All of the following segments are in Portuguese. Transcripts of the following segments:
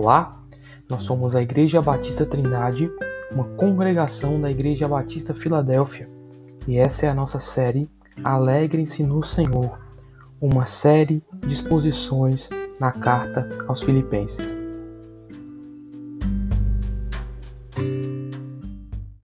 Olá, nós somos a Igreja Batista Trindade, uma congregação da Igreja Batista Filadélfia, e essa é a nossa série Alegrem-se no Senhor, uma série de exposições na carta aos Filipenses.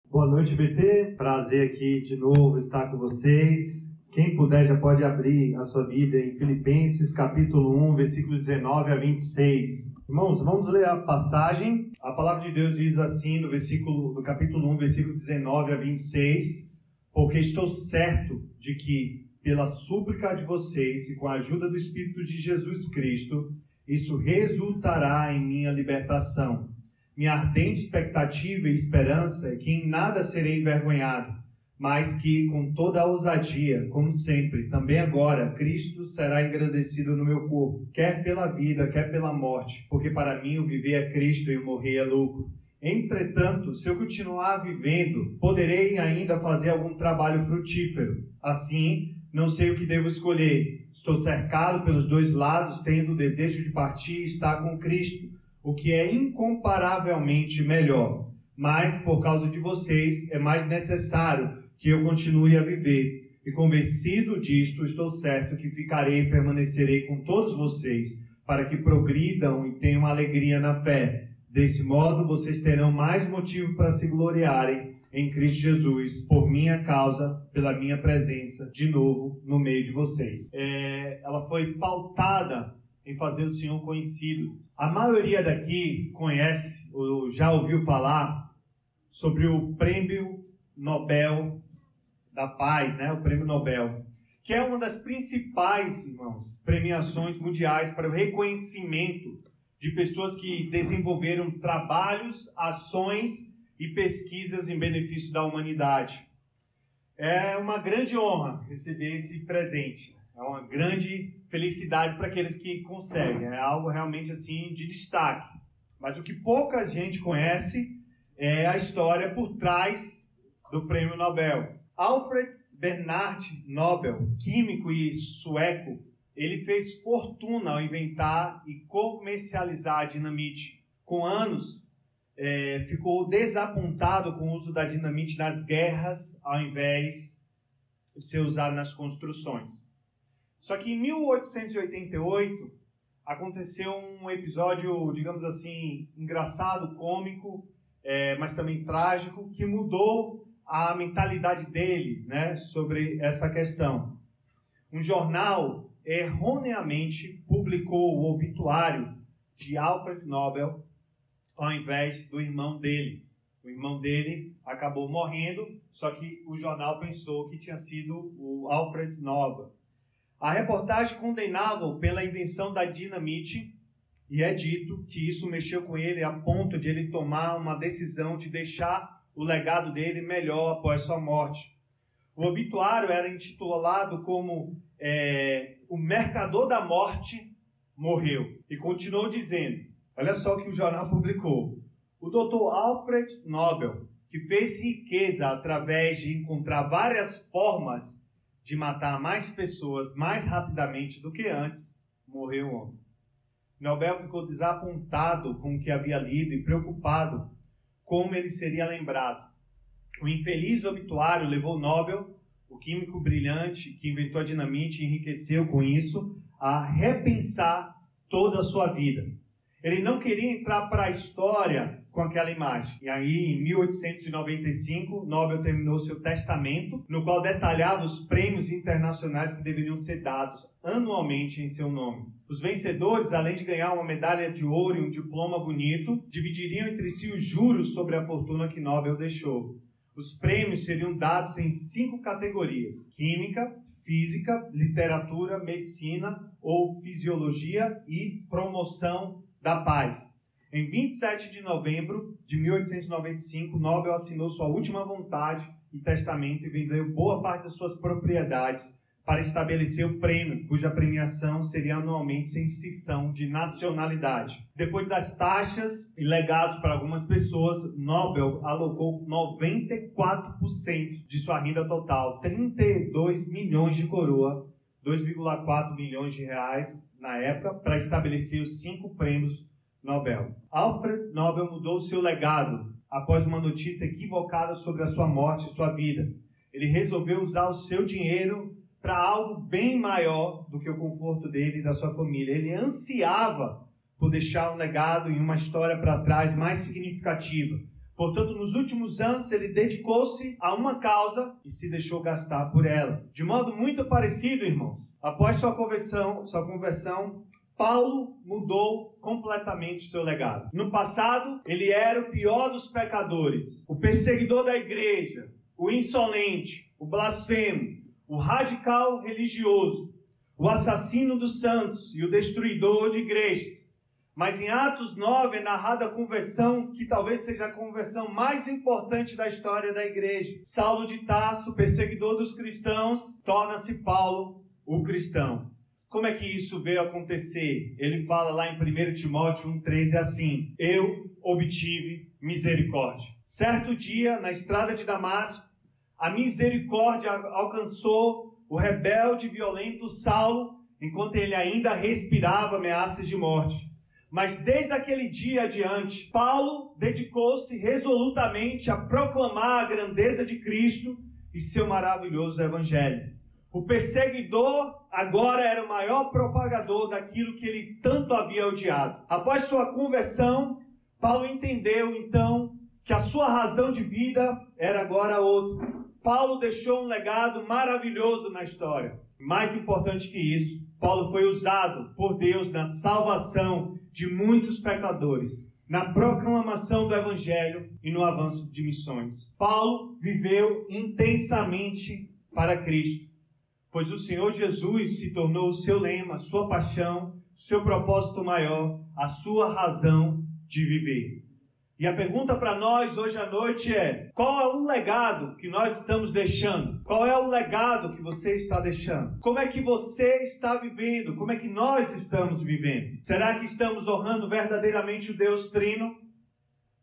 Boa noite, BT. Prazer aqui de novo estar com vocês. Quem puder já pode abrir a sua Bíblia em Filipenses, capítulo 1, versículo 19 a 26. Irmãos, vamos ler a passagem. A palavra de Deus diz assim no versículo, no capítulo 1, versículo 19 a 26: Porque estou certo de que, pela súplica de vocês e com a ajuda do Espírito de Jesus Cristo, isso resultará em minha libertação. Minha ardente expectativa e esperança é que em nada serei envergonhado mas que com toda a ousadia, como sempre, também agora, Cristo será engrandecido no meu corpo, quer pela vida, quer pela morte, porque para mim o viver é Cristo e o morrer é lucro. Entretanto, se eu continuar vivendo, poderei ainda fazer algum trabalho frutífero. Assim, não sei o que devo escolher. Estou cercado pelos dois lados, tendo o desejo de partir e estar com Cristo, o que é incomparavelmente melhor. Mas, por causa de vocês, é mais necessário que eu continue a viver. E convencido disto, estou certo que ficarei e permanecerei com todos vocês, para que progridam e tenham alegria na fé. Desse modo, vocês terão mais motivo para se gloriarem em Cristo Jesus, por minha causa, pela minha presença, de novo, no meio de vocês. É, ela foi pautada em fazer o Senhor conhecido. A maioria daqui conhece ou já ouviu falar sobre o Prêmio Nobel da Paz, né, o Prêmio Nobel, que é uma das principais, irmãos, premiações mundiais para o reconhecimento de pessoas que desenvolveram trabalhos, ações e pesquisas em benefício da humanidade. É uma grande honra receber esse presente. É uma grande felicidade para aqueles que conseguem. É algo realmente assim de destaque. Mas o que pouca gente conhece é a história por trás do Prêmio Nobel. Alfred Bernard Nobel, químico e sueco, ele fez fortuna ao inventar e comercializar a dinamite. Com anos, é, ficou desapontado com o uso da dinamite nas guerras, ao invés de ser usado nas construções. Só que em 1888 aconteceu um episódio, digamos assim, engraçado, cômico, é, mas também trágico, que mudou a mentalidade dele né, sobre essa questão. Um jornal erroneamente publicou o obituário de Alfred Nobel ao invés do irmão dele. O irmão dele acabou morrendo, só que o jornal pensou que tinha sido o Alfred Nobel. A reportagem condenava-o pela invenção da dinamite e é dito que isso mexeu com ele a ponto de ele tomar uma decisão de deixar o legado dele melhor após sua morte. O obituário era intitulado como é, O Mercador da Morte Morreu. E continuou dizendo: olha só o que o jornal publicou. O Dr. Alfred Nobel, que fez riqueza através de encontrar várias formas de matar mais pessoas mais rapidamente do que antes, morreu ontem. Nobel ficou desapontado com o que havia lido e preocupado como ele seria lembrado. O infeliz obituário levou Nobel, o químico brilhante que inventou a dinamite e enriqueceu com isso, a repensar toda a sua vida. Ele não queria entrar para a história com aquela imagem. E aí, em 1895, Nobel terminou seu testamento, no qual detalhava os prêmios internacionais que deveriam ser dados anualmente em seu nome. Os vencedores, além de ganhar uma medalha de ouro e um diploma bonito, dividiriam entre si os juros sobre a fortuna que Nobel deixou. Os prêmios seriam dados em cinco categorias: química, física, literatura, medicina ou fisiologia e promoção da paz. Em 27 de novembro de 1895, Nobel assinou sua última vontade e testamento e vendeu boa parte das suas propriedades para estabelecer o prêmio, cuja premiação seria anualmente sem extinção de nacionalidade. Depois das taxas e legados para algumas pessoas, Nobel alocou 94% de sua renda total, 32 milhões de coroa, 2,4 milhões de reais na época, para estabelecer os cinco prêmios Nobel. Alfred Nobel mudou seu legado após uma notícia equivocada sobre a sua morte e sua vida. Ele resolveu usar o seu dinheiro para algo bem maior do que o conforto dele e da sua família. Ele ansiava por deixar um legado e uma história para trás mais significativa. Portanto, nos últimos anos, ele dedicou-se a uma causa e se deixou gastar por ela. De modo muito parecido, irmãos. Após sua conversão, sua conversão Paulo mudou completamente seu legado. No passado, ele era o pior dos pecadores, o perseguidor da igreja, o insolente, o blasfemo, o radical religioso, o assassino dos santos e o destruidor de igrejas. Mas em Atos 9 é narrada a conversão que talvez seja a conversão mais importante da história da igreja. Saulo de Tarso, perseguidor dos cristãos, torna-se Paulo, o cristão. Como é que isso veio acontecer? Ele fala lá em 1 Timóteo 1,13 assim: Eu obtive misericórdia. Certo dia, na estrada de Damasco, a misericórdia alcançou o rebelde violento Saulo, enquanto ele ainda respirava ameaças de morte. Mas desde aquele dia adiante, Paulo dedicou-se resolutamente a proclamar a grandeza de Cristo e seu maravilhoso evangelho. O perseguidor agora era o maior propagador daquilo que ele tanto havia odiado. Após sua conversão, Paulo entendeu então que a sua razão de vida era agora outra. Paulo deixou um legado maravilhoso na história. Mais importante que isso, Paulo foi usado por Deus na salvação de muitos pecadores, na proclamação do Evangelho e no avanço de missões. Paulo viveu intensamente para Cristo, pois o Senhor Jesus se tornou o seu lema, sua paixão, seu propósito maior, a sua razão de viver. E a pergunta para nós hoje à noite é: qual é o legado que nós estamos deixando? Qual é o legado que você está deixando? Como é que você está vivendo? Como é que nós estamos vivendo? Será que estamos honrando verdadeiramente o Deus Trino?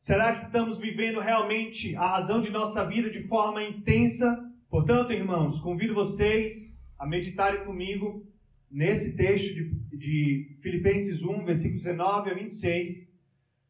Será que estamos vivendo realmente a razão de nossa vida de forma intensa? Portanto, irmãos, convido vocês a meditarem comigo nesse texto de, de Filipenses 1, versículos 19 a 26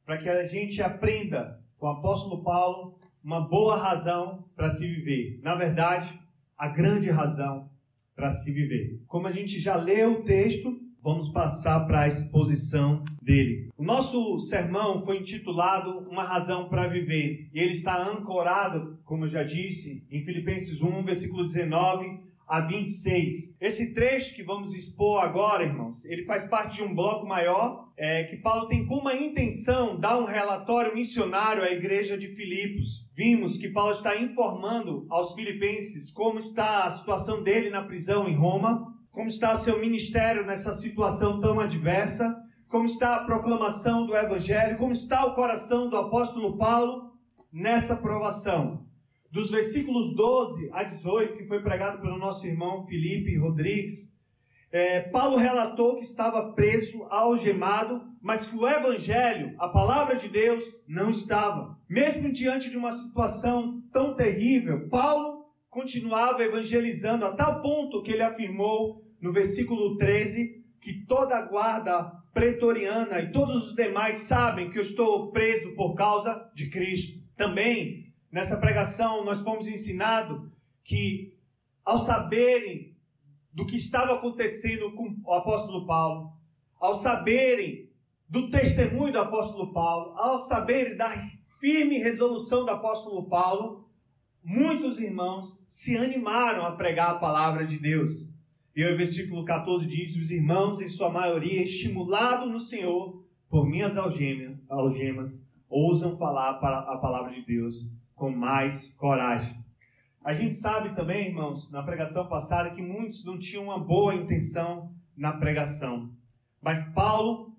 para que a gente aprenda com o apóstolo Paulo uma boa razão para se viver. Na verdade, a grande razão para se viver. Como a gente já leu o texto, vamos passar para a exposição dele. O nosso sermão foi intitulado Uma Razão para Viver, e ele está ancorado, como eu já disse, em Filipenses 1, versículo 19 a 26. Esse trecho que vamos expor agora, irmãos, ele faz parte de um bloco maior é, que Paulo tem como intenção dar um relatório missionário à igreja de Filipos. Vimos que Paulo está informando aos filipenses como está a situação dele na prisão em Roma, como está seu ministério nessa situação tão adversa, como está a proclamação do evangelho, como está o coração do apóstolo Paulo nessa provação dos versículos 12 a 18, que foi pregado pelo nosso irmão Felipe Rodrigues, é, Paulo relatou que estava preso, algemado, mas que o Evangelho, a palavra de Deus, não estava. Mesmo diante de uma situação tão terrível, Paulo continuava evangelizando a tal ponto que ele afirmou no versículo 13 que toda a guarda pretoriana e todos os demais sabem que eu estou preso por causa de Cristo. Também Nessa pregação, nós fomos ensinados que, ao saberem do que estava acontecendo com o apóstolo Paulo, ao saberem do testemunho do apóstolo Paulo, ao saberem da firme resolução do apóstolo Paulo, muitos irmãos se animaram a pregar a palavra de Deus. E o versículo 14 diz: Os irmãos, em sua maioria, estimulados no Senhor por minhas algemas, algemas ousam falar a palavra de Deus com mais coragem. A gente sabe também, irmãos, na pregação passada, que muitos não tinham uma boa intenção na pregação. Mas Paulo,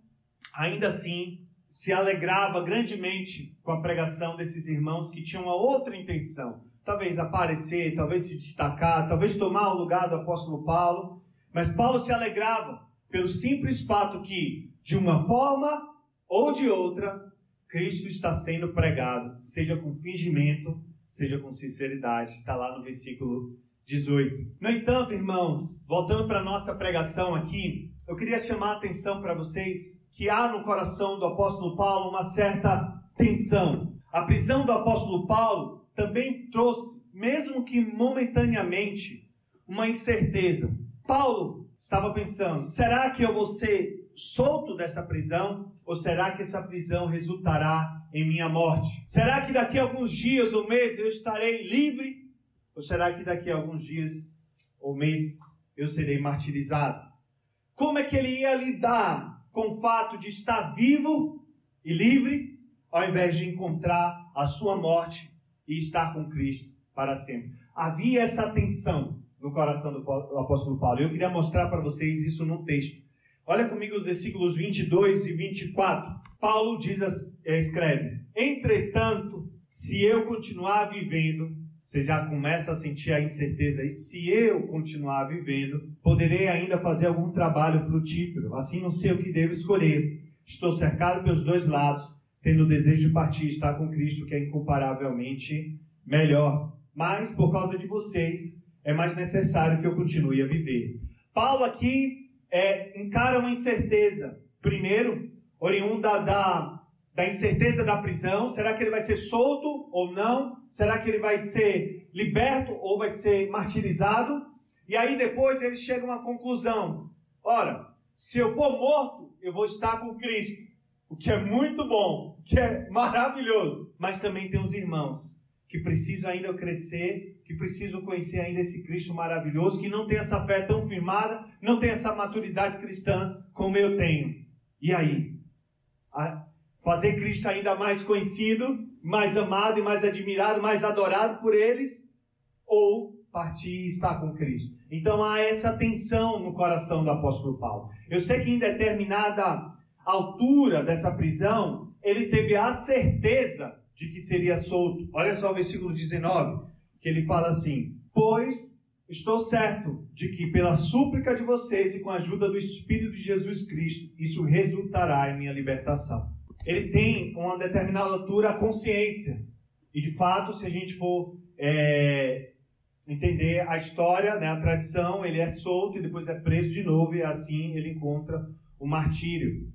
ainda assim, se alegrava grandemente com a pregação desses irmãos que tinham uma outra intenção. Talvez aparecer, talvez se destacar, talvez tomar o lugar do apóstolo Paulo. Mas Paulo se alegrava pelo simples fato que, de uma forma ou de outra, Cristo está sendo pregado, seja com fingimento, seja com sinceridade. Está lá no versículo 18. No entanto, irmãos, voltando para a nossa pregação aqui, eu queria chamar a atenção para vocês que há no coração do apóstolo Paulo uma certa tensão. A prisão do apóstolo Paulo também trouxe, mesmo que momentaneamente, uma incerteza. Paulo estava pensando: será que eu vou ser solto dessa prisão? Ou será que essa prisão resultará em minha morte? Será que daqui a alguns dias ou meses eu estarei livre? Ou será que daqui a alguns dias ou meses eu serei martirizado? Como é que ele ia lidar com o fato de estar vivo e livre, ao invés de encontrar a sua morte e estar com Cristo para sempre? Havia essa tensão no coração do apóstolo Paulo. Eu queria mostrar para vocês isso no texto. Olha comigo os versículos 22 e 24. Paulo diz, eh, escreve: Entretanto, se eu continuar vivendo, você já começa a sentir a incerteza. E se eu continuar vivendo, poderei ainda fazer algum trabalho frutífero. Assim não sei o que devo escolher. Estou cercado pelos dois lados, tendo o desejo de partir e estar com Cristo, que é incomparavelmente melhor. Mas, por causa de vocês, é mais necessário que eu continue a viver. Paulo aqui é, encara uma incerteza. Primeiro, oriunda da, da incerteza da prisão. Será que ele vai ser solto ou não? Será que ele vai ser liberto ou vai ser martirizado? E aí depois ele chega a uma conclusão. Ora, se eu for morto, eu vou estar com Cristo. O que é muito bom, o que é maravilhoso. Mas também tem os irmãos que precisam ainda crescer que precisam conhecer ainda esse Cristo maravilhoso, que não tem essa fé tão firmada, não tem essa maturidade cristã como eu tenho. E aí? fazer Cristo ainda mais conhecido, mais amado e mais admirado, mais adorado por eles, ou partir e estar com Cristo. Então há essa tensão no coração do apóstolo Paulo. Eu sei que em determinada altura dessa prisão, ele teve a certeza de que seria solto. Olha só o versículo 19 que ele fala assim: Pois estou certo de que pela súplica de vocês e com a ajuda do Espírito de Jesus Cristo, isso resultará em minha libertação. Ele tem, com uma determinada altura, a consciência. E de fato, se a gente for é, entender a história, né, a tradição, ele é solto e depois é preso de novo, e assim ele encontra o martírio.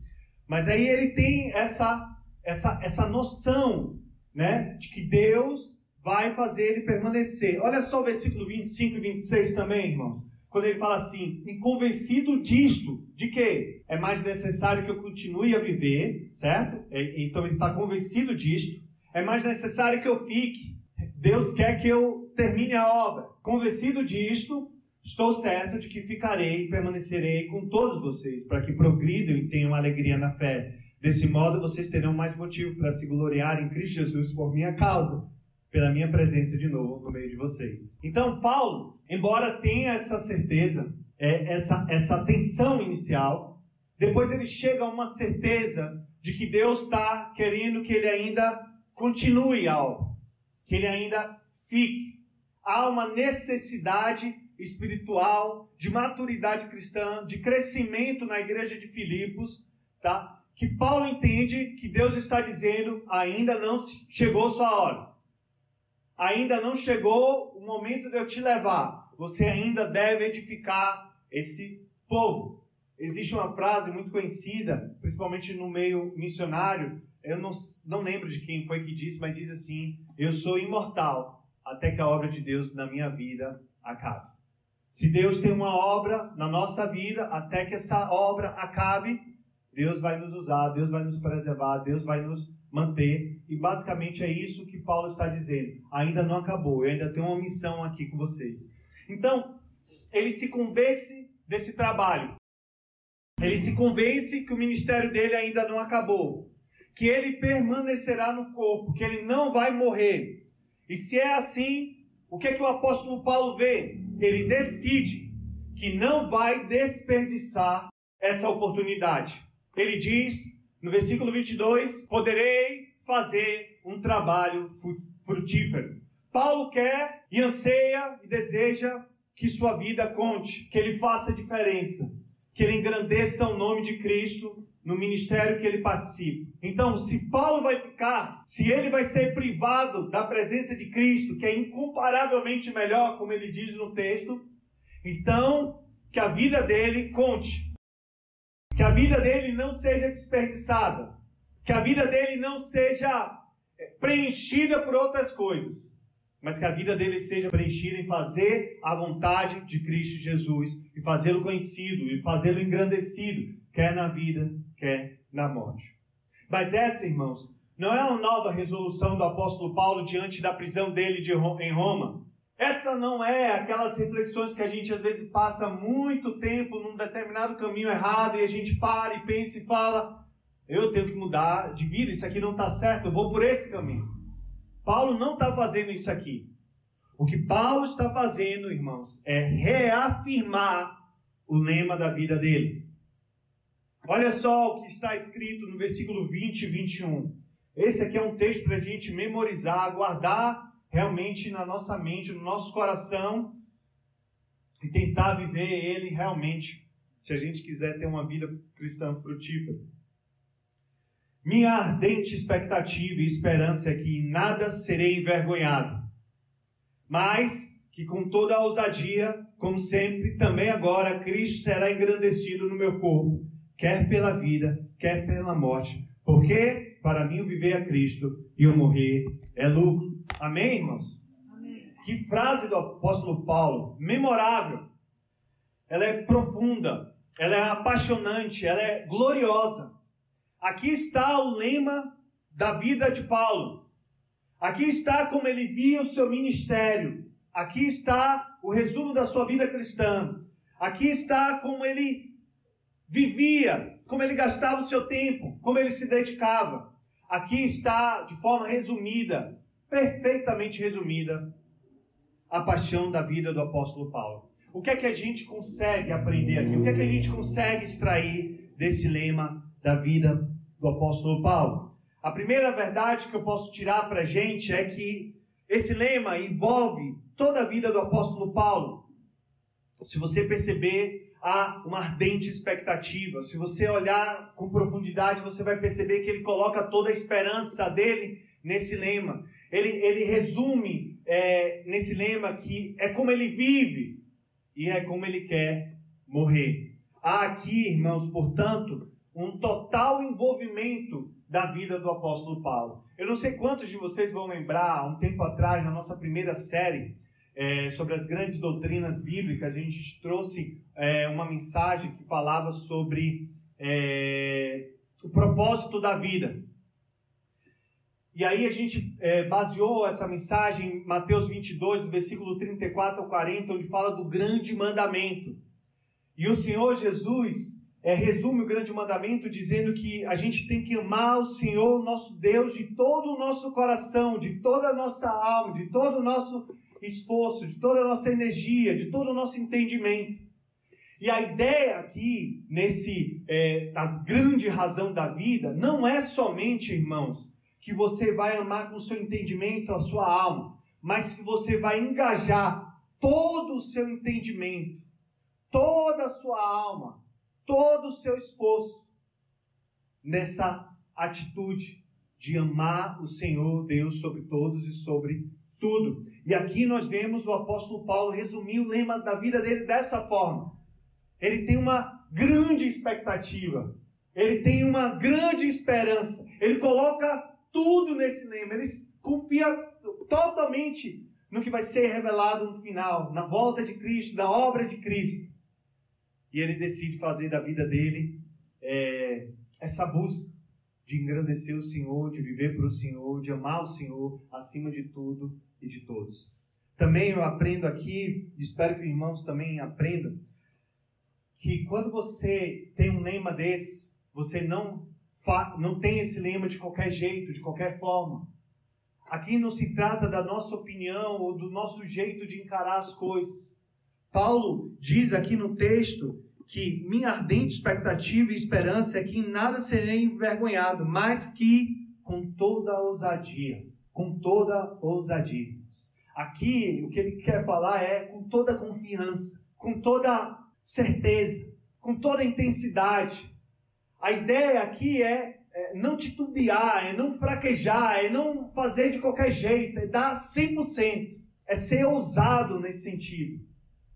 Mas aí ele tem essa, essa, essa noção né, de que Deus vai fazer ele permanecer. Olha só o versículo 25 e 26 também, irmãos. Quando ele fala assim, e convencido disto, de que é mais necessário que eu continue a viver, certo? Então ele está convencido disto. É mais necessário que eu fique. Deus quer que eu termine a obra. Convencido disto, estou certo de que ficarei e permanecerei com todos vocês, para que progridam e tenham alegria na fé. Desse modo, vocês terão mais motivo para se gloriar em Cristo Jesus por minha causa pela minha presença de novo no meio de vocês. Então, Paulo, embora tenha essa certeza, é, essa, essa tensão inicial, depois ele chega a uma certeza de que Deus está querendo que ele ainda continue a obra, que ele ainda fique. Há uma necessidade espiritual, de maturidade cristã, de crescimento na igreja de Filipos, tá? Que Paulo entende que Deus está dizendo, ainda não chegou sua hora ainda não chegou o momento de eu te levar. Você ainda deve edificar esse povo. Existe uma frase muito conhecida, principalmente no meio missionário. Eu não, não lembro de quem foi que disse, mas diz assim: Eu sou imortal até que a obra de Deus na minha vida acabe. Se Deus tem uma obra na nossa vida, até que essa obra acabe, Deus vai nos usar, Deus vai nos preservar, Deus vai nos manter. E basicamente é isso que Paulo está dizendo. Ainda não acabou, eu ainda tenho uma missão aqui com vocês. Então, ele se convence desse trabalho. Ele se convence que o ministério dele ainda não acabou. Que ele permanecerá no corpo, que ele não vai morrer. E se é assim, o que é que o apóstolo Paulo vê? Ele decide que não vai desperdiçar essa oportunidade. Ele diz no versículo 22, poderei fazer um trabalho frutífero. Paulo quer e anseia e deseja que sua vida conte, que ele faça diferença, que ele engrandeça o nome de Cristo no ministério que ele participa. Então, se Paulo vai ficar, se ele vai ser privado da presença de Cristo, que é incomparavelmente melhor, como ele diz no texto, então que a vida dele conte. Que a vida dele não seja desperdiçada, que a vida dele não seja é, preenchida por outras coisas, mas que a vida dele seja preenchida em fazer a vontade de Cristo Jesus e fazê-lo conhecido e fazê-lo engrandecido, quer na vida, quer na morte. Mas essa, irmãos, não é uma nova resolução do apóstolo Paulo diante da prisão dele de, em Roma. Essa não é aquelas reflexões que a gente às vezes passa muito tempo num determinado caminho errado e a gente para e pensa e fala: eu tenho que mudar de vida, isso aqui não está certo, eu vou por esse caminho. Paulo não está fazendo isso aqui. O que Paulo está fazendo, irmãos, é reafirmar o lema da vida dele. Olha só o que está escrito no versículo 20 e 21. Esse aqui é um texto para a gente memorizar, guardar realmente na nossa mente, no nosso coração e tentar viver ele realmente, se a gente quiser ter uma vida cristã frutífera. Minha ardente expectativa e esperança é que em nada serei envergonhado, mas que com toda a ousadia, como sempre, também agora Cristo será engrandecido no meu corpo, quer pela vida, quer pela morte. Porque para mim o viver é Cristo e o morrer é lucro. Amém, irmãos? Amém. Que frase do apóstolo Paulo, memorável. Ela é profunda, ela é apaixonante, ela é gloriosa. Aqui está o lema da vida de Paulo. Aqui está como ele via o seu ministério. Aqui está o resumo da sua vida cristã. Aqui está como ele vivia, como ele gastava o seu tempo, como ele se dedicava. Aqui está, de forma resumida, perfeitamente resumida, a paixão da vida do apóstolo Paulo. O que é que a gente consegue aprender aqui? O que é que a gente consegue extrair desse lema da vida do apóstolo Paulo? A primeira verdade que eu posso tirar para a gente é que esse lema envolve toda a vida do apóstolo Paulo. Se você perceber, há uma ardente expectativa. Se você olhar com profundidade, você vai perceber que ele coloca toda a esperança dele nesse lema. Ele, ele resume é, nesse lema que é como ele vive e é como ele quer morrer. Há aqui, irmãos, portanto, um total envolvimento da vida do apóstolo Paulo. Eu não sei quantos de vocês vão lembrar, um tempo atrás, na nossa primeira série, é, sobre as grandes doutrinas bíblicas, a gente trouxe é, uma mensagem que falava sobre é, o propósito da vida. E aí a gente é, baseou essa mensagem em Mateus 22, do versículo 34 ao 40, onde fala do grande mandamento. E o Senhor Jesus é, resume o grande mandamento dizendo que a gente tem que amar o Senhor, nosso Deus, de todo o nosso coração, de toda a nossa alma, de todo o nosso esforço, de toda a nossa energia, de todo o nosso entendimento. E a ideia aqui, nesse é, a grande razão da vida, não é somente, irmãos, que você vai amar com o seu entendimento a sua alma, mas que você vai engajar todo o seu entendimento, toda a sua alma, todo o seu esforço nessa atitude de amar o Senhor Deus sobre todos e sobre tudo. E aqui nós vemos o apóstolo Paulo resumir o lema da vida dele dessa forma. Ele tem uma grande expectativa, ele tem uma grande esperança, ele coloca tudo nesse lema, ele confia totalmente no que vai ser revelado no final, na volta de Cristo, na obra de Cristo. E ele decide fazer da vida dele é, essa busca de engrandecer o Senhor, de viver para o Senhor, de amar o Senhor acima de tudo e de todos. Também eu aprendo aqui, espero que os irmãos também aprendam, que quando você tem um lema desse, você não, não tem esse lema de qualquer jeito, de qualquer forma. Aqui não se trata da nossa opinião ou do nosso jeito de encarar as coisas. Paulo diz aqui no texto que minha ardente expectativa e esperança é que em nada serei envergonhado, mas que com toda a ousadia, com toda a ousadia. Aqui o que ele quer falar é com toda confiança, com toda certeza, com toda intensidade. A ideia aqui é, é não titubear, é não fraquejar, é não fazer de qualquer jeito, é dar 100%, é ser ousado nesse sentido.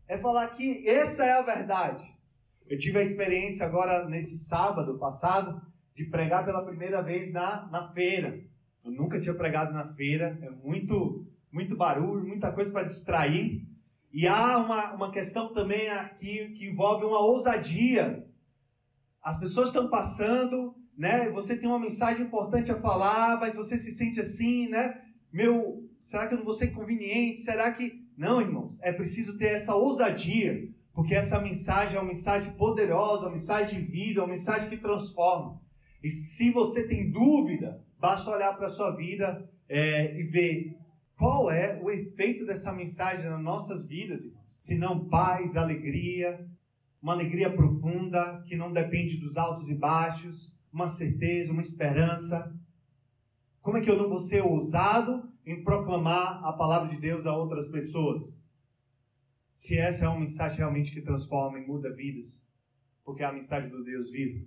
É falar que essa é a verdade. Eu tive a experiência agora, nesse sábado passado, de pregar pela primeira vez na, na feira. Eu nunca tinha pregado na feira, é muito, muito barulho, muita coisa para distrair. E há uma, uma questão também aqui que envolve uma ousadia. As pessoas estão passando, né? Você tem uma mensagem importante a falar, mas você se sente assim, né? Meu, será que eu não vou ser conveniente? Será que. Não, irmãos, é preciso ter essa ousadia, porque essa mensagem é uma mensagem poderosa, uma mensagem de vida, uma mensagem que transforma. E se você tem dúvida, basta olhar para a sua vida é, e ver qual é o efeito dessa mensagem nas nossas vidas, irmãos? Se não paz, alegria, uma alegria profunda que não depende dos altos e baixos, uma certeza, uma esperança. Como é que eu não vou ser ousado em proclamar a palavra de Deus a outras pessoas? Se essa é uma mensagem realmente que transforma e muda vidas, porque é a mensagem do Deus vivo.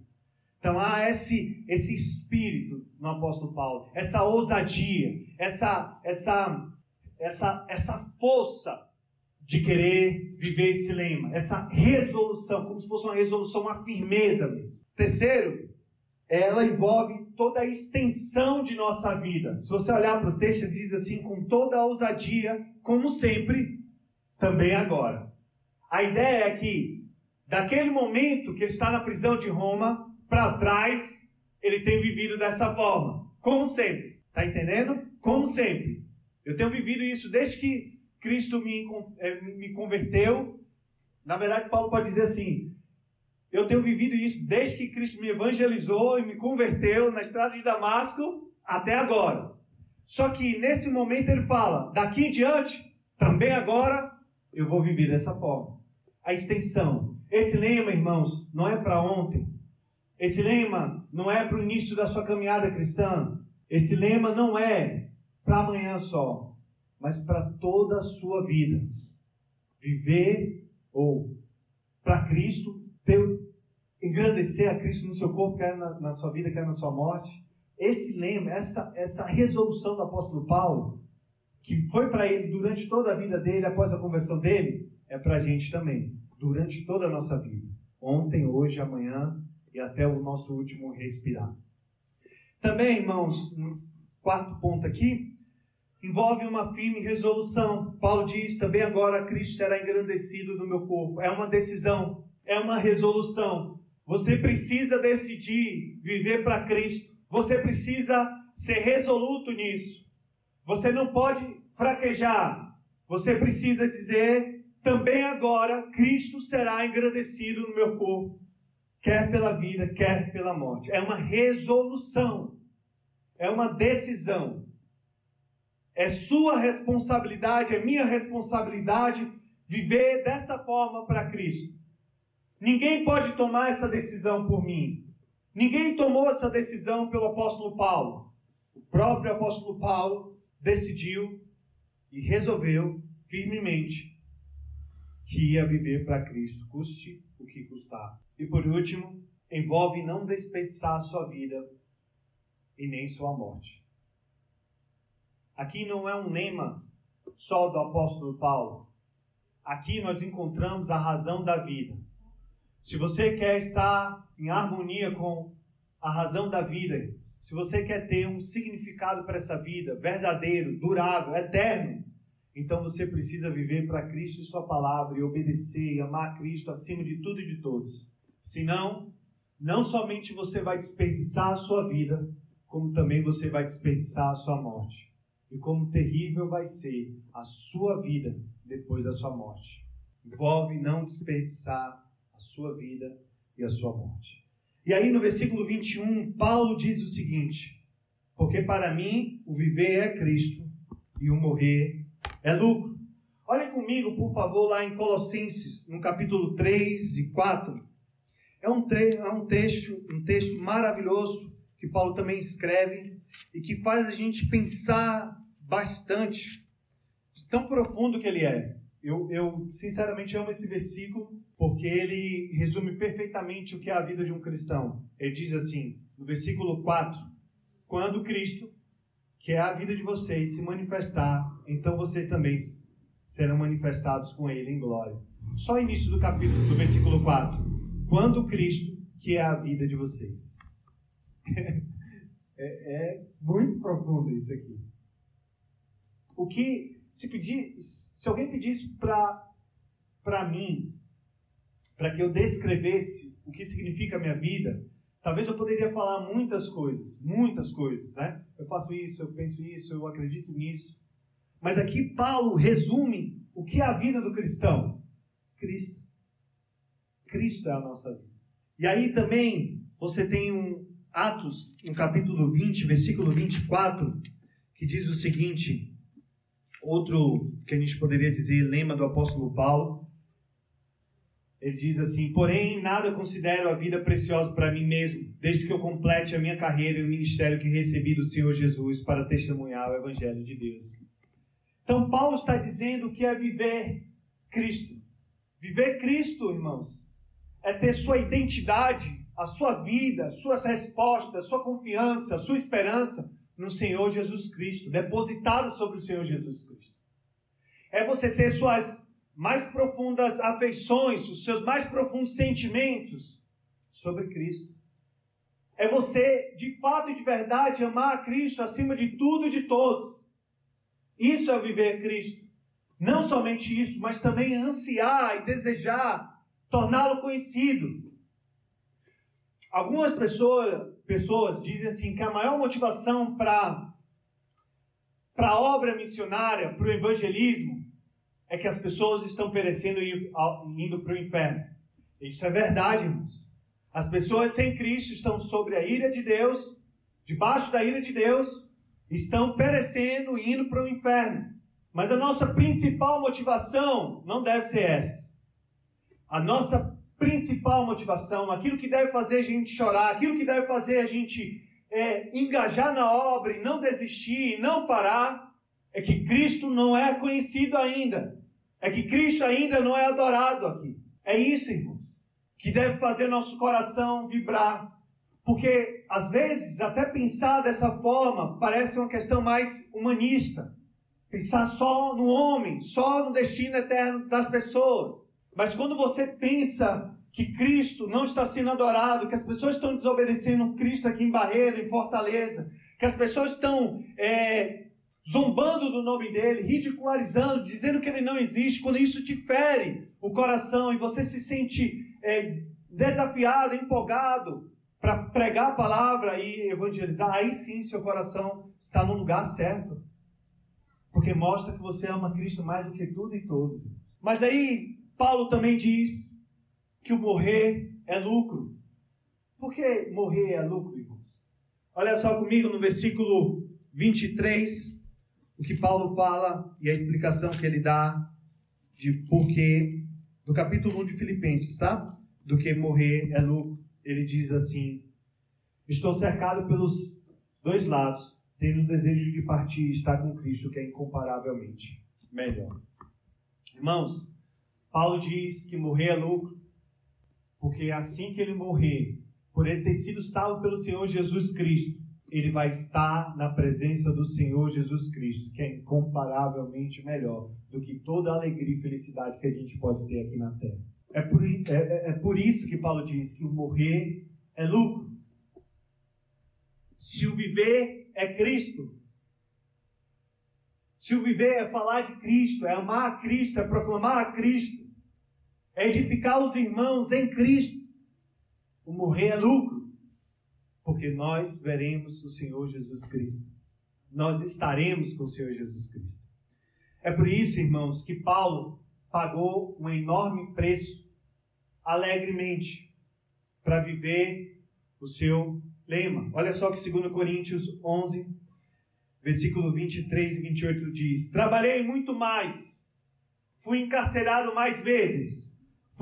Então há esse, esse espírito no apóstolo Paulo, essa ousadia, essa, essa, essa, essa força de querer viver esse lema, essa resolução, como se fosse uma resolução, uma firmeza mesmo. Terceiro, ela envolve toda a extensão de nossa vida. Se você olhar para o texto, diz assim, com toda a ousadia, como sempre, também agora. A ideia é que, daquele momento que ele está na prisão de Roma, para trás, ele tem vivido dessa forma. Como sempre. Está entendendo? Como sempre. Eu tenho vivido isso desde que Cristo me, eh, me converteu. Na verdade, Paulo pode dizer assim: eu tenho vivido isso desde que Cristo me evangelizou e me converteu na estrada de Damasco até agora. Só que nesse momento ele fala: daqui em diante, também agora, eu vou viver dessa forma. A extensão. Esse lema, irmãos, não é para ontem. Esse lema não é para o início da sua caminhada cristã. Esse lema não é para amanhã só, mas para toda a sua vida. Viver ou para Cristo ter, engrandecer a Cristo no seu corpo, quer na, na sua vida, quer na sua morte. Esse lema, essa, essa resolução do apóstolo Paulo, que foi para ele durante toda a vida dele, após a conversão dele, é para a gente também, durante toda a nossa vida. Ontem, hoje, amanhã e até o nosso último respirar. Também, irmãos, um quarto ponto aqui, envolve uma firme resolução. Paulo diz também agora Cristo será engrandecido no meu corpo. É uma decisão é uma resolução. Você precisa decidir viver para Cristo. Você precisa ser resoluto nisso. Você não pode fraquejar. Você precisa dizer também agora Cristo será engrandecido no meu corpo, quer pela vida, quer pela morte. É uma resolução. É uma decisão. É sua responsabilidade, é minha responsabilidade viver dessa forma para Cristo. Ninguém pode tomar essa decisão por mim. Ninguém tomou essa decisão pelo apóstolo Paulo. O próprio apóstolo Paulo decidiu e resolveu firmemente que ia viver para Cristo, custe o que custar. E por último, envolve não desperdiçar a sua vida e nem sua morte. Aqui não é um lema só do apóstolo Paulo. Aqui nós encontramos a razão da vida. Se você quer estar em harmonia com a razão da vida, se você quer ter um significado para essa vida, verdadeiro, durável, eterno, então você precisa viver para Cristo e Sua palavra e obedecer e amar Cristo acima de tudo e de todos. Senão, não somente você vai desperdiçar a sua vida, como também você vai desperdiçar a sua morte. E como terrível vai ser a sua vida depois da sua morte. Envolve não desperdiçar a sua vida e a sua morte. E aí no versículo 21, Paulo diz o seguinte: Porque para mim o viver é Cristo e o morrer é lucro. Olhem comigo, por favor, lá em Colossenses, no capítulo 3 e 4. É um, é um texto, um texto maravilhoso que Paulo também escreve e que faz a gente pensar bastante, tão profundo que ele é. Eu, eu, sinceramente amo esse versículo porque ele resume perfeitamente o que é a vida de um cristão. Ele diz assim, no versículo 4: Quando Cristo, que é a vida de vocês, se manifestar, então vocês também serão manifestados com ele em glória. Só início do capítulo, do versículo 4. quando Cristo, que é a vida de vocês. é, é muito profundo isso aqui. O que se pedir, se alguém pedisse para para mim, para que eu descrevesse o que significa a minha vida, talvez eu poderia falar muitas coisas, muitas coisas, né? Eu faço isso, eu penso isso, eu acredito nisso. Mas aqui Paulo resume o que é a vida do cristão. Cristo. Cristo é a nossa vida. E aí também você tem um Atos, no capítulo 20, versículo 24, que diz o seguinte: outro que a gente poderia dizer, lema do apóstolo Paulo. Ele diz assim: Porém, nada considero a vida preciosa para mim mesmo, desde que eu complete a minha carreira e o ministério que recebi do Senhor Jesus para testemunhar o Evangelho de Deus. Então, Paulo está dizendo que é viver Cristo. Viver Cristo, irmãos, é ter sua identidade, a sua vida, suas respostas, sua confiança, sua esperança no Senhor Jesus Cristo, depositado sobre o Senhor Jesus Cristo. É você ter suas mais profundas afeições, os seus mais profundos sentimentos sobre Cristo. É você, de fato e de verdade, amar a Cristo acima de tudo e de todos. Isso é viver Cristo. Não somente isso, mas também ansiar e desejar torná-lo conhecido. Algumas pessoas, pessoas dizem assim que a maior motivação para para a obra missionária, para o evangelismo, é que as pessoas estão perecendo e indo para o inferno. Isso é verdade, irmãos. As pessoas sem Cristo estão sobre a ira de Deus, debaixo da ira de Deus, estão perecendo e indo para o inferno. Mas a nossa principal motivação não deve ser essa a nossa principal motivação, aquilo que deve fazer a gente chorar, aquilo que deve fazer a gente é, engajar na obra e não desistir, e não parar, é que Cristo não é conhecido ainda. É que Cristo ainda não é adorado aqui. É isso, irmãos, que deve fazer nosso coração vibrar. Porque, às vezes, até pensar dessa forma parece uma questão mais humanista. Pensar só no homem, só no destino eterno das pessoas. Mas quando você pensa que Cristo não está sendo adorado, que as pessoas estão desobedecendo Cristo aqui em Barreira, em Fortaleza, que as pessoas estão é, zombando do nome dele, ridicularizando, dizendo que ele não existe, quando isso te fere o coração e você se sente é, desafiado, empolgado para pregar a palavra e evangelizar, aí sim seu coração está no lugar certo. Porque mostra que você ama Cristo mais do que tudo e todos. Mas aí Paulo também diz que o morrer é lucro. Por que morrer é lucro, irmãos? Olha só comigo no versículo 23, o que Paulo fala e a explicação que ele dá de porquê, do capítulo 1 de Filipenses, tá? Do que morrer é lucro. Ele diz assim: Estou cercado pelos dois lados, tendo o desejo de partir e estar com Cristo, que é incomparavelmente melhor. Irmãos, Paulo diz que morrer é lucro, porque assim que ele morrer, por ele ter sido salvo pelo Senhor Jesus Cristo, ele vai estar na presença do Senhor Jesus Cristo, que é incomparavelmente melhor do que toda a alegria e felicidade que a gente pode ter aqui na terra. É por, é, é, é por isso que Paulo diz que o morrer é lucro. Se o viver é Cristo, se o viver é falar de Cristo, é amar a Cristo, é proclamar a Cristo, é edificar os irmãos em Cristo. O morrer é lucro, porque nós veremos o Senhor Jesus Cristo. Nós estaremos com o Senhor Jesus Cristo. É por isso, irmãos, que Paulo pagou um enorme preço alegremente para viver o seu lema. Olha só que 2 Coríntios 11, versículo 23 e 28 diz: Trabalhei muito mais, fui encarcerado mais vezes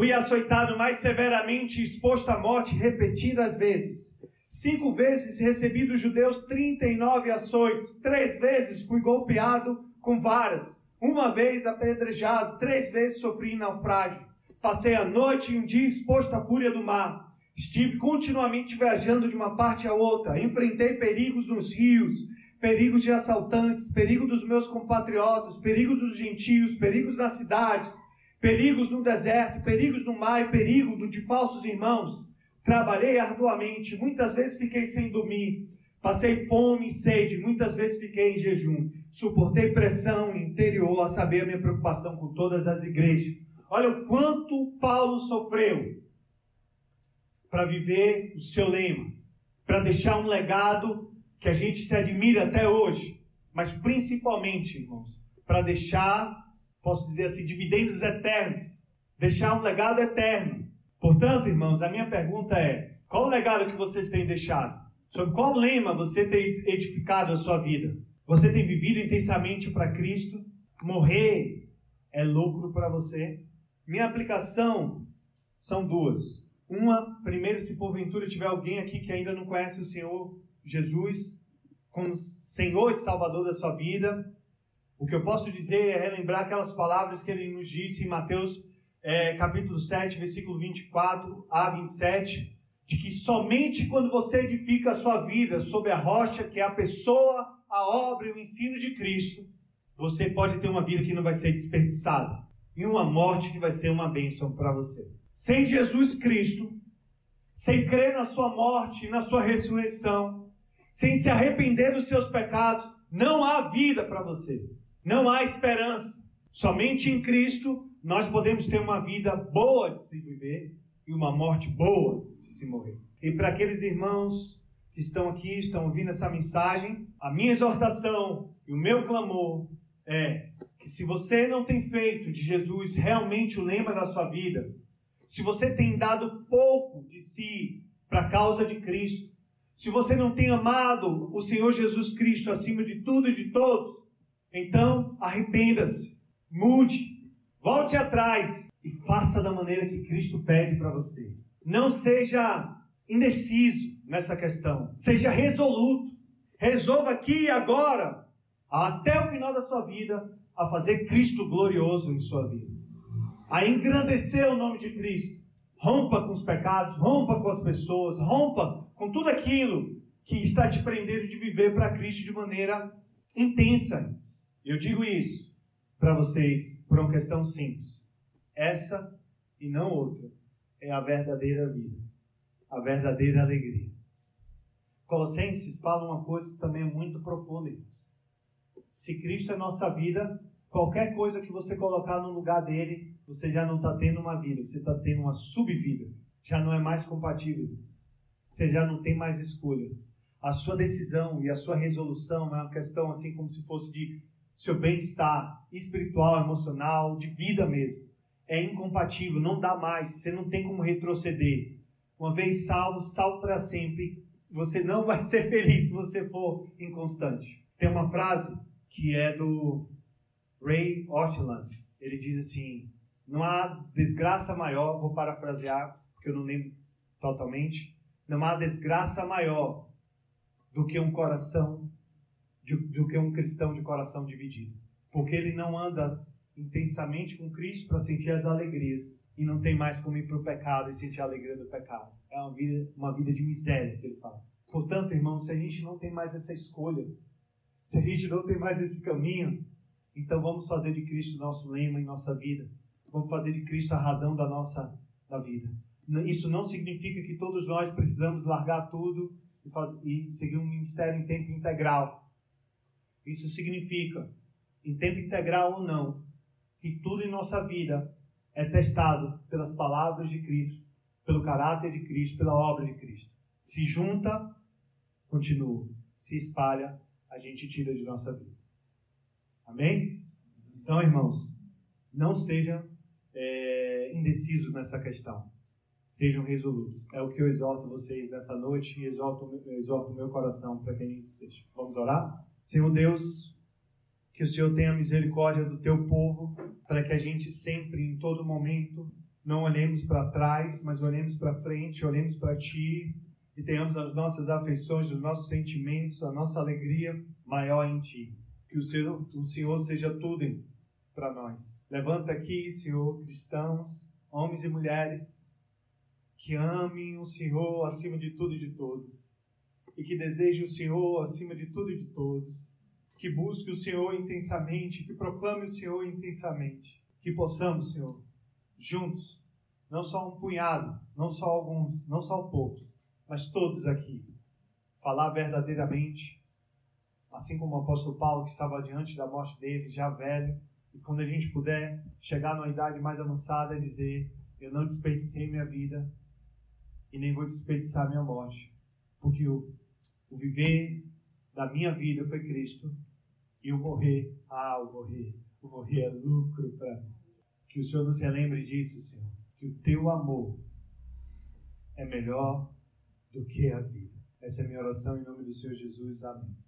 Fui açoitado mais severamente e exposto à morte repetidas vezes. Cinco vezes recebi dos judeus 39 açoites. Três vezes fui golpeado com varas. Uma vez apedrejado. Três vezes sofri naufrágio. Passei a noite e um dia exposto à fúria do mar. Estive continuamente viajando de uma parte a outra. Enfrentei perigos nos rios, perigos de assaltantes, perigo dos meus compatriotas, perigo dos gentios, perigos nas cidades perigos no deserto, perigos no mar e perigo de falsos irmãos. Trabalhei arduamente, muitas vezes fiquei sem dormir, passei fome e sede, muitas vezes fiquei em jejum, suportei pressão interior, a saber a minha preocupação com todas as igrejas. Olha o quanto Paulo sofreu para viver o seu lema, para deixar um legado que a gente se admira até hoje, mas principalmente, irmãos, para deixar, posso dizer assim, dividendos eternos, deixar um legado eterno. Portanto, irmãos, a minha pergunta é: qual o legado que vocês têm deixado? Sobre qual lema você tem edificado a sua vida? Você tem vivido intensamente para Cristo? Morrer é lucro para você? Minha aplicação são duas. Uma, primeiro, se porventura tiver alguém aqui que ainda não conhece o Senhor Jesus como Senhor e Salvador da sua vida, o que eu posso dizer é relembrar aquelas palavras que ele nos disse em Mateus é, capítulo 7, versículo 24 a 27, de que somente quando você edifica a sua vida sobre a rocha, que é a pessoa, a obra e o ensino de Cristo, você pode ter uma vida que não vai ser desperdiçada e uma morte que vai ser uma bênção para você. Sem Jesus Cristo, sem crer na sua morte e na sua ressurreição, sem se arrepender dos seus pecados, não há vida para você. Não há esperança. Somente em Cristo nós podemos ter uma vida boa de se viver e uma morte boa de se morrer. E para aqueles irmãos que estão aqui, estão ouvindo essa mensagem, a minha exortação e o meu clamor é que se você não tem feito de Jesus realmente o lema da sua vida, se você tem dado pouco de si para a causa de Cristo, se você não tem amado o Senhor Jesus Cristo acima de tudo e de todos, então arrependa-se, mude, volte atrás e faça da maneira que Cristo pede para você. Não seja indeciso nessa questão, seja resoluto. Resolva aqui e agora, até o final da sua vida, a fazer Cristo glorioso em sua vida, a engrandecer o nome de Cristo. Rompa com os pecados, rompa com as pessoas, rompa com tudo aquilo que está te prendendo de viver para Cristo de maneira intensa. Eu digo isso para vocês por uma questão simples. Essa e não outra é a verdadeira vida, a verdadeira alegria. Colossenses fala uma coisa também é muito profunda. Se Cristo é nossa vida, qualquer coisa que você colocar no lugar dele, você já não está tendo uma vida, você está tendo uma subvida. Já não é mais compatível. Você já não tem mais escolha. A sua decisão e a sua resolução é uma questão assim como se fosse de seu bem-estar espiritual, emocional, de vida mesmo. É incompatível, não dá mais, você não tem como retroceder. Uma vez salvo, salvo para sempre. Você não vai ser feliz se você for inconstante. Tem uma frase que é do Ray Oshland. Ele diz assim: Não há desgraça maior, vou parafrasear, porque eu não lembro totalmente. Não há desgraça maior do que um coração do que um cristão de coração dividido. Porque ele não anda intensamente com Cristo para sentir as alegrias e não tem mais como ir para o pecado e sentir a alegria do pecado. É uma vida, uma vida de miséria que ele fala. Portanto, irmão, se a gente não tem mais essa escolha, se a gente não tem mais esse caminho, então vamos fazer de Cristo nosso lema em nossa vida. Vamos fazer de Cristo a razão da nossa da vida. Isso não significa que todos nós precisamos largar tudo e, fazer, e seguir um ministério em tempo integral. Isso significa, em tempo integral ou não, que tudo em nossa vida é testado pelas palavras de Cristo, pelo caráter de Cristo, pela obra de Cristo. Se junta, continua. Se espalha, a gente tira de nossa vida. Amém? Então, irmãos, não sejam é, indecisos nessa questão. Sejam resolutos. É o que eu exorto vocês nessa noite e exorto, o meu coração para que a gente seja. Vamos orar? Senhor Deus, que o Senhor tenha misericórdia do teu povo, para que a gente sempre, em todo momento, não olhemos para trás, mas olhemos para frente, olhemos para ti e tenhamos as nossas afeições, os nossos sentimentos, a nossa alegria maior em ti. Que o Senhor, o Senhor seja tudo para nós. Levanta aqui, Senhor, cristãos, homens e mulheres, que amem o Senhor acima de tudo e de todos e que deseje o Senhor acima de tudo e de todos, que busque o Senhor intensamente, que proclame o Senhor intensamente, que possamos, Senhor, juntos, não só um punhado, não só alguns, não só poucos, mas todos aqui, falar verdadeiramente, assim como o apóstolo Paulo que estava diante da morte dele, já velho, e quando a gente puder chegar numa idade mais avançada, dizer: Eu não desperdicei minha vida e nem vou desperdiçar minha morte, porque o, o viver da minha vida foi Cristo e o morrer, ah, o morrer, o morrer é lucro para mim. Que o Senhor nos relembre disso, Senhor, que o teu amor é melhor do que a vida. Essa é a minha oração em nome do Senhor Jesus. Amém.